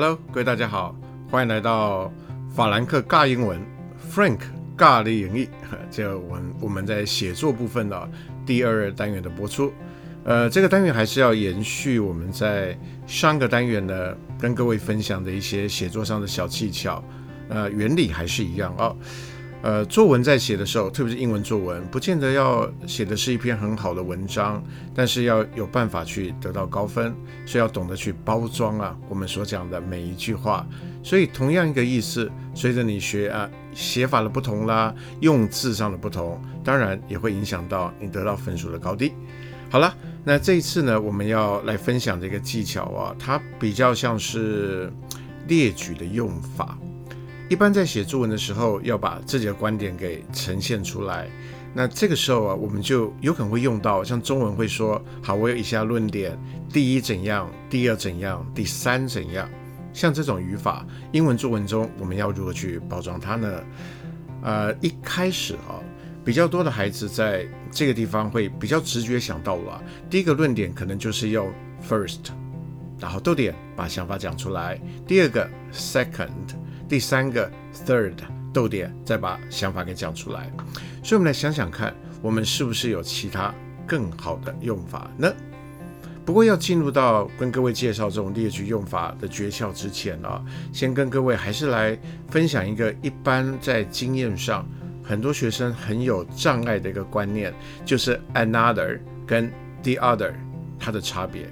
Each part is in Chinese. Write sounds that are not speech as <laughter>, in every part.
Hello，各位大家好，欢迎来到法兰克尬英文，Frank 尬的演绎。<laughs> 这我们我们在写作部分的第二单元的播出。呃，这个单元还是要延续我们在上个单元呢跟各位分享的一些写作上的小技巧。呃，原理还是一样啊。呃，作文在写的时候，特别是英文作文，不见得要写的是一篇很好的文章，但是要有办法去得到高分，是要懂得去包装啊。我们所讲的每一句话，所以同样一个意思，随着你学啊写法的不同啦，用字上的不同，当然也会影响到你得到分数的高低。好了，那这一次呢，我们要来分享这个技巧啊，它比较像是列举的用法。一般在写作文的时候，要把自己的观点给呈现出来。那这个时候啊，我们就有可能会用到，像中文会说：“好，我有以下论点，第一怎样，第二怎样，第三怎样。”像这种语法，英文作文中我们要如何去包装它呢？呃，一开始啊，比较多的孩子在这个地方会比较直觉想到了，第一个论点可能就是用 first，然后逗点把想法讲出来。第二个 second。第三个 third 逗点，再把想法给讲出来。所以，我们来想想看，我们是不是有其他更好的用法呢？不过，要进入到跟各位介绍这种列举用法的诀窍之前呢，先跟各位还是来分享一个一般在经验上很多学生很有障碍的一个观念，就是 another 跟 the other 它的差别。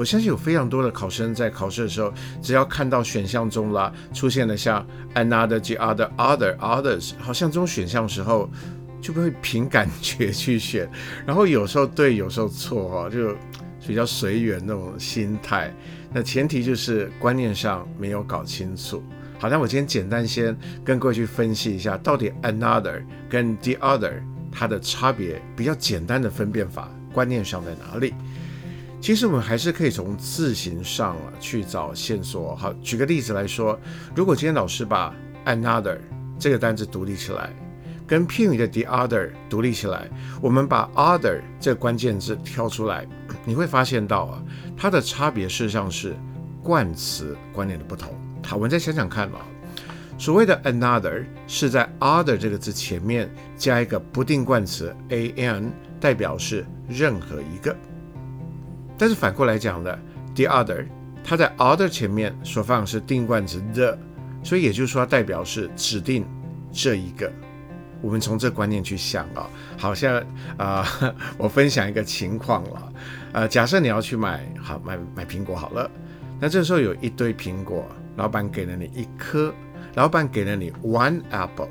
我相信有非常多的考生在考试的时候，只要看到选项中啦出现了像 another、the other、other、others，好像这种选项时候，就不会凭感觉去选，然后有时候对，有时候错哦，就比较随缘那种心态。那前提就是观念上没有搞清楚。好，那我今天简单先跟各位去分析一下，到底 another 跟 the other 它的差别，比较简单的分辨法，观念上在哪里？其实我们还是可以从字形上啊去找线索。好，举个例子来说，如果今天老师把 another 这个单字独立起来，跟片语的 the other 独立起来，我们把 other 这个关键字挑出来，你会发现到啊，它的差别事实上是冠词观念的不同。好，我们再想想看吧，所谓的 another 是在 other 这个字前面加一个不定冠词 an，代表是任何一个。但是反过来讲的，the other，它在 other 前面所放的是定冠词 the，所以也就是说它代表是指定这一个。我们从这观念去想啊，好像啊、<laughs> 我分享一个情况了，呃，假设你要去买好买买苹果好了，那这时候有一堆苹果，老板给了你一颗，老板给了你 one apple，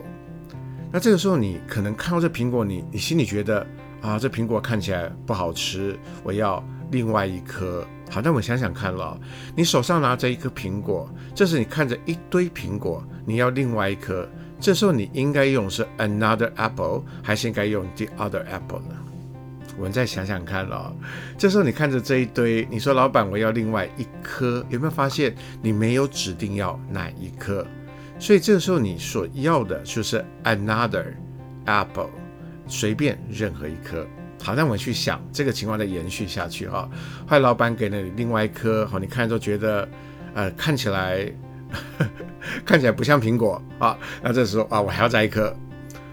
那这个时候你可能看到这苹果，你你心里觉得啊，这苹果看起来不好吃，我要。另外一颗，好，那我想想看了，你手上拿着一颗苹果，这时你看着一堆苹果，你要另外一颗，这时候你应该用是 another apple，还是应该用 the other apple 呢？我们再想想看了，这时候你看着这一堆，你说老板我要另外一颗，有没有发现你没有指定要哪一颗？所以这个时候你所要的就是 another apple，随便任何一颗。好，那我们去想这个情况再延续下去哈。后来老板给了你另外一颗，好，你看都觉得，呃，看起来呵呵 <laughs> 看起来不像苹果啊。那这时候啊，我还要再一颗。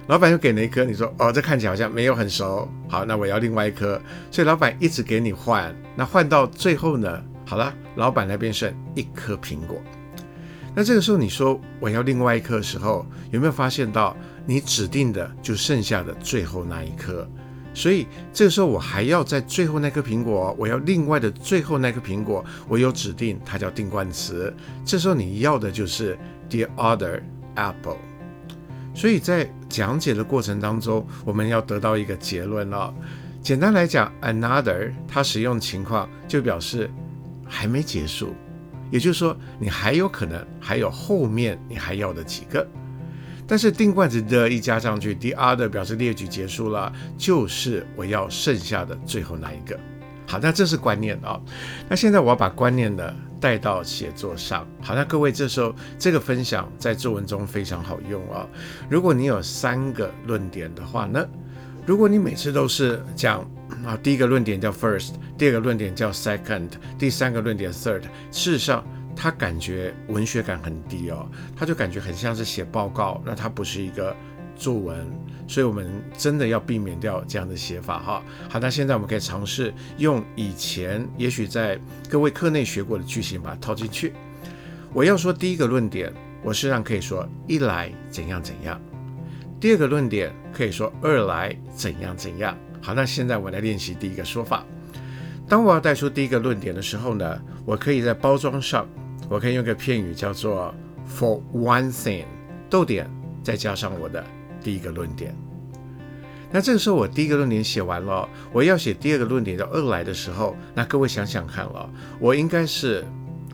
老板又给了一颗，你说哦，这看起来好像没有很熟。好，那我要另外一颗。所以老板一直给你换，那换到最后呢？好了，老板那边剩一颗苹果。那这个时候你说我要另外一颗的时候，有没有发现到你指定的就剩下的最后那一颗？所以这个时候我还要在最后那颗苹果，我要另外的最后那颗苹果，我有指定它叫定冠词。这时候你要的就是 the other apple。所以在讲解的过程当中，我们要得到一个结论了。简单来讲，another 它使用情况就表示还没结束，也就是说你还有可能还有后面你还要的几个。但是定冠词的一加上去，the other 表示列举结束了，就是我要剩下的最后那一个。好，那这是观念啊、那现在我要把观念呢带到写作上。好，那各位这时候这个分享在作文中非常好用啊、哦。如果你有三个论点的话呢，如果你每次都是讲啊，第一个论点叫 first，第二个论点叫 second，第三个论点 third，事实上他感觉文学感很低哦，他就感觉很像是写报告，那他不是一个作文，所以我们真的要避免掉这样的写法哈。好，那现在我们可以尝试用以前也许在各位课内学过的句型把它套进去。我要说第一个论点，我实际上可以说一来怎样怎样；第二个论点可以说二来怎样怎样。好，那现在我来练习第一个说法。当我要带出第一个论点的时候呢，我可以在包装上，我可以用个片语叫做 for one thing，逗点，再加上我的第一个论点。那这个时候我第一个论点写完了，我要写第二个论点叫二来的时候，那各位想想看了，我应该是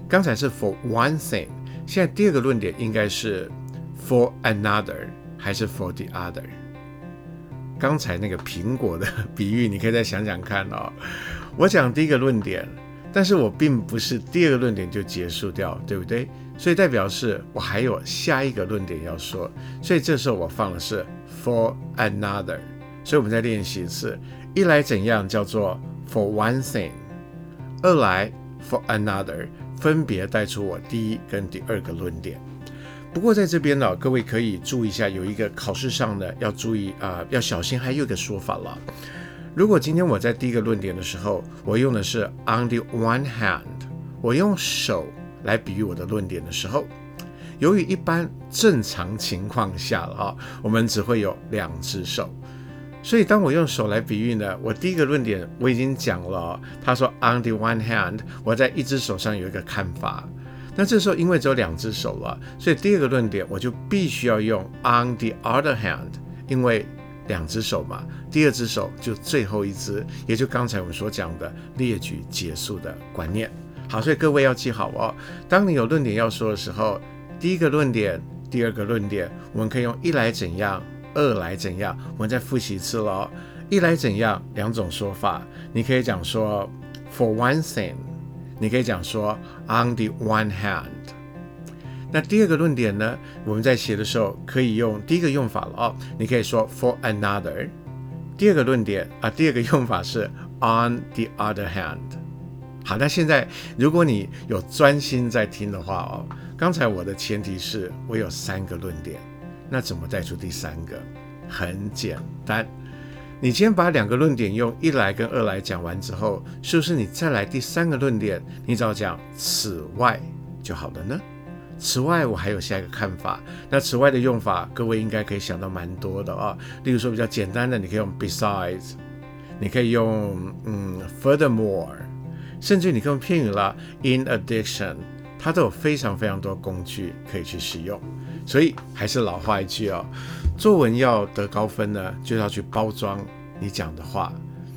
刚才是 for one thing，现在第二个论点应该是 for another 还是 for the other？刚才那个苹果的 <laughs> 比喻，你可以再想想看哦。我讲第一个论点，但是我并不是第二个论点就结束掉，对不对？所以代表是我还有下一个论点要说，所以这时候我放的是 for another。所以我们再练习一次，一来怎样叫做 for one thing，二来 for another，分别带出我第一跟第二个论点。不过在这边呢，各位可以注意一下，有一个考试上的要注意啊、要小心，还有一个说法了。如果今天我在第一个论点的时候，我用的是 on the one hand，我用手来比喻我的论点的时候，由于一般正常情况下啊，我们只会有两只手，所以当我用手来比喻呢，我第一个论点我已经讲了，他说 on the one hand，我在一只手上有一个看法，那这时候因为只有两只手了，所以第二个论点我就必须要用 on the other hand，因为。两只手嘛，第二只手就最后一只，也就刚才我们所讲的列举结束的观念。好，所以各位要记好哦。当你有论点要说的时候，第一个论点、第二个论点，我们可以用一来怎样，二来怎样。我们再复习一次喽。一来怎样，两种说法，你可以讲说 for one thing，你可以讲说 on the one hand。那第二个论点呢？我们在写的时候可以用第一个用法了哦。你可以说 for another。第二个论点啊，第二个用法是 on the other hand。好，那现在如果你有专心在听的话哦，刚才我的前提是我有三个论点，那怎么带出第三个？很简单，你先把两个论点用一来跟二来讲完之后，是不是你再来第三个论点，你只要讲此外就好了呢？此外，我还有下一个看法。那此外的用法，各位应该可以想到蛮多的啊。例如说比较简单的，你可以用 besides，你可以用嗯 furthermore，甚至你可以用片语啦 in addition，它都有非常非常多工具可以去使用。所以还是老话一句哦，作文要得高分呢，就要去包装你讲的话。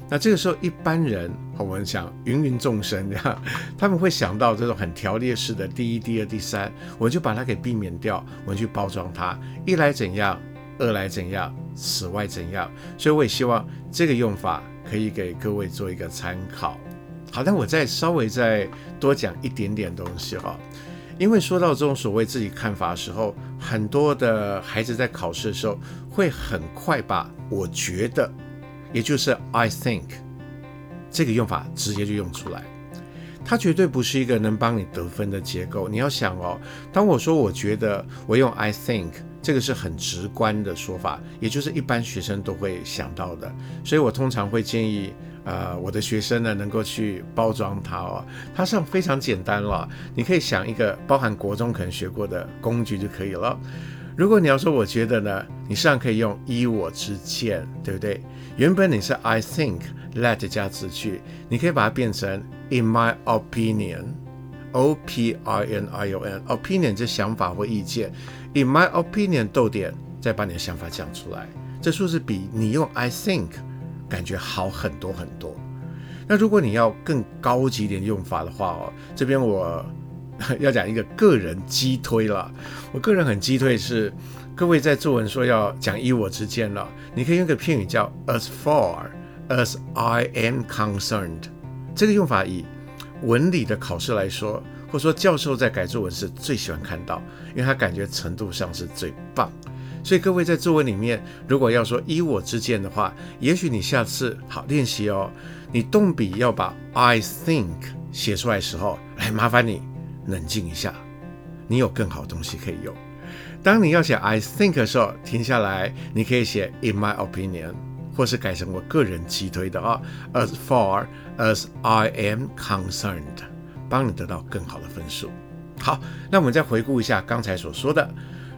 那这个时候，一般人我们想芸芸众生这样，<laughs> 他们会想到这种很条列式的第一、第二、第三，我就把它给避免掉，我们去包装它。一来怎样，二来怎样，此外怎样。所以我也希望这个用法可以给各位做一个参考。好，那我再稍微再多讲一点点东西哈，因为说到这种所谓自己看法的时候，很多的孩子在考试的时候会很快把我觉得。也就是 I think 这个用法直接就用出来，它绝对不是一个能帮你得分的结构。你要想哦，当我说我觉得我用 I think 这个是很直观的说法，也就是一般学生都会想到的。所以我通常会建议，呃，我的学生呢能够去包装它哦，它是非常简单了。你可以想一个包含国中可能学过的工具就可以了。如果你要说我觉得呢，你实际上可以用依我之见，对不对？原本你是 I think let 加词句，你可以把它变成 in my opinion，O P I N I O N，opinion 这想法或意见，in my opinion 逗点，再把你的想法讲出来，这是不是比你用 I think 感觉好很多很多？那如果你要更高级一点用法的话哦，这边我。<laughs> 要讲一个个人击推了，我个人很击推是，各位在作文说要讲依我之见了，你可以用个片语叫 as far as I am concerned，这个用法以文理的考试来说，或说教授在改作文是最喜欢看到，因为他感觉程度上是最棒，所以各位在作文里面如果要说依我之见的话，也许你下次好练习哦，你动笔要把 I think 写出来的时候，来麻烦你。冷静一下，你有更好的东西可以用。当你要写 I think 的时候，停下来，你可以写 In my opinion，或是改成我个人击推的啊，As far as I am concerned，帮你得到更好的分数。好，那我们再回顾一下刚才所说的。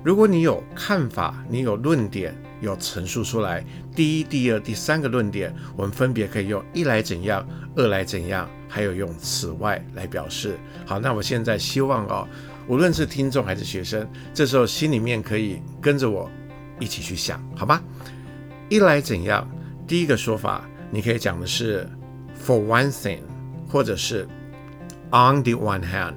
如果你有看法，你有论点，有陈述出来，第一、第二、第三个论点，我们分别可以用一来怎样，二来怎样，还有用此外来表示。好，那我现在希望哦，无论是听众还是学生，这时候心里面可以跟着我一起去想，好吗？一来怎样？第一个说法，你可以讲的是 for one thing，或者是 on the one hand。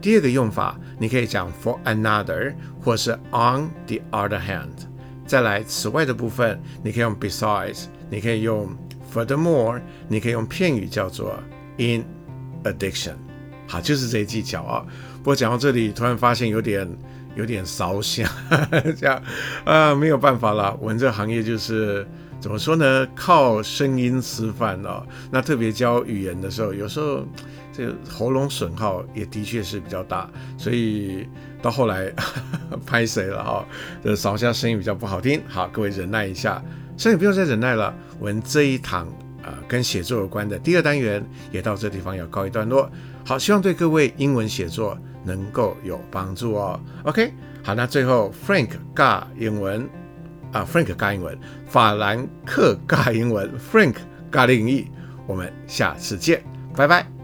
第二个用法，你可以讲 for another，或是 on the other hand。再来，此外的部分，你可以用 besides，你可以用 furthermore，你可以用片语叫做 in addition。好，就是这些技巧啊。不过讲到这里，突然发现有点有点烧香，<laughs> 这样啊，没有办法了。我们这行业就是怎么说呢？靠声音吃饭哦。那特别教语言的时候，有时候。这喉咙损耗也的确是比较大，所以到后来 <laughs> 拍谁了哈？这少下声音比较不好听。好，各位忍耐一下，所以不用再忍耐了。我们这一堂啊、跟写作有关的第二单元也到这地方要告一段落。好，希望对各位英文写作能够有帮助哦。OK，好，那最后 Frank 尬英文啊，Frank 尬英文，法兰克尬英文，Frank 尬英语，我们下次见，拜拜。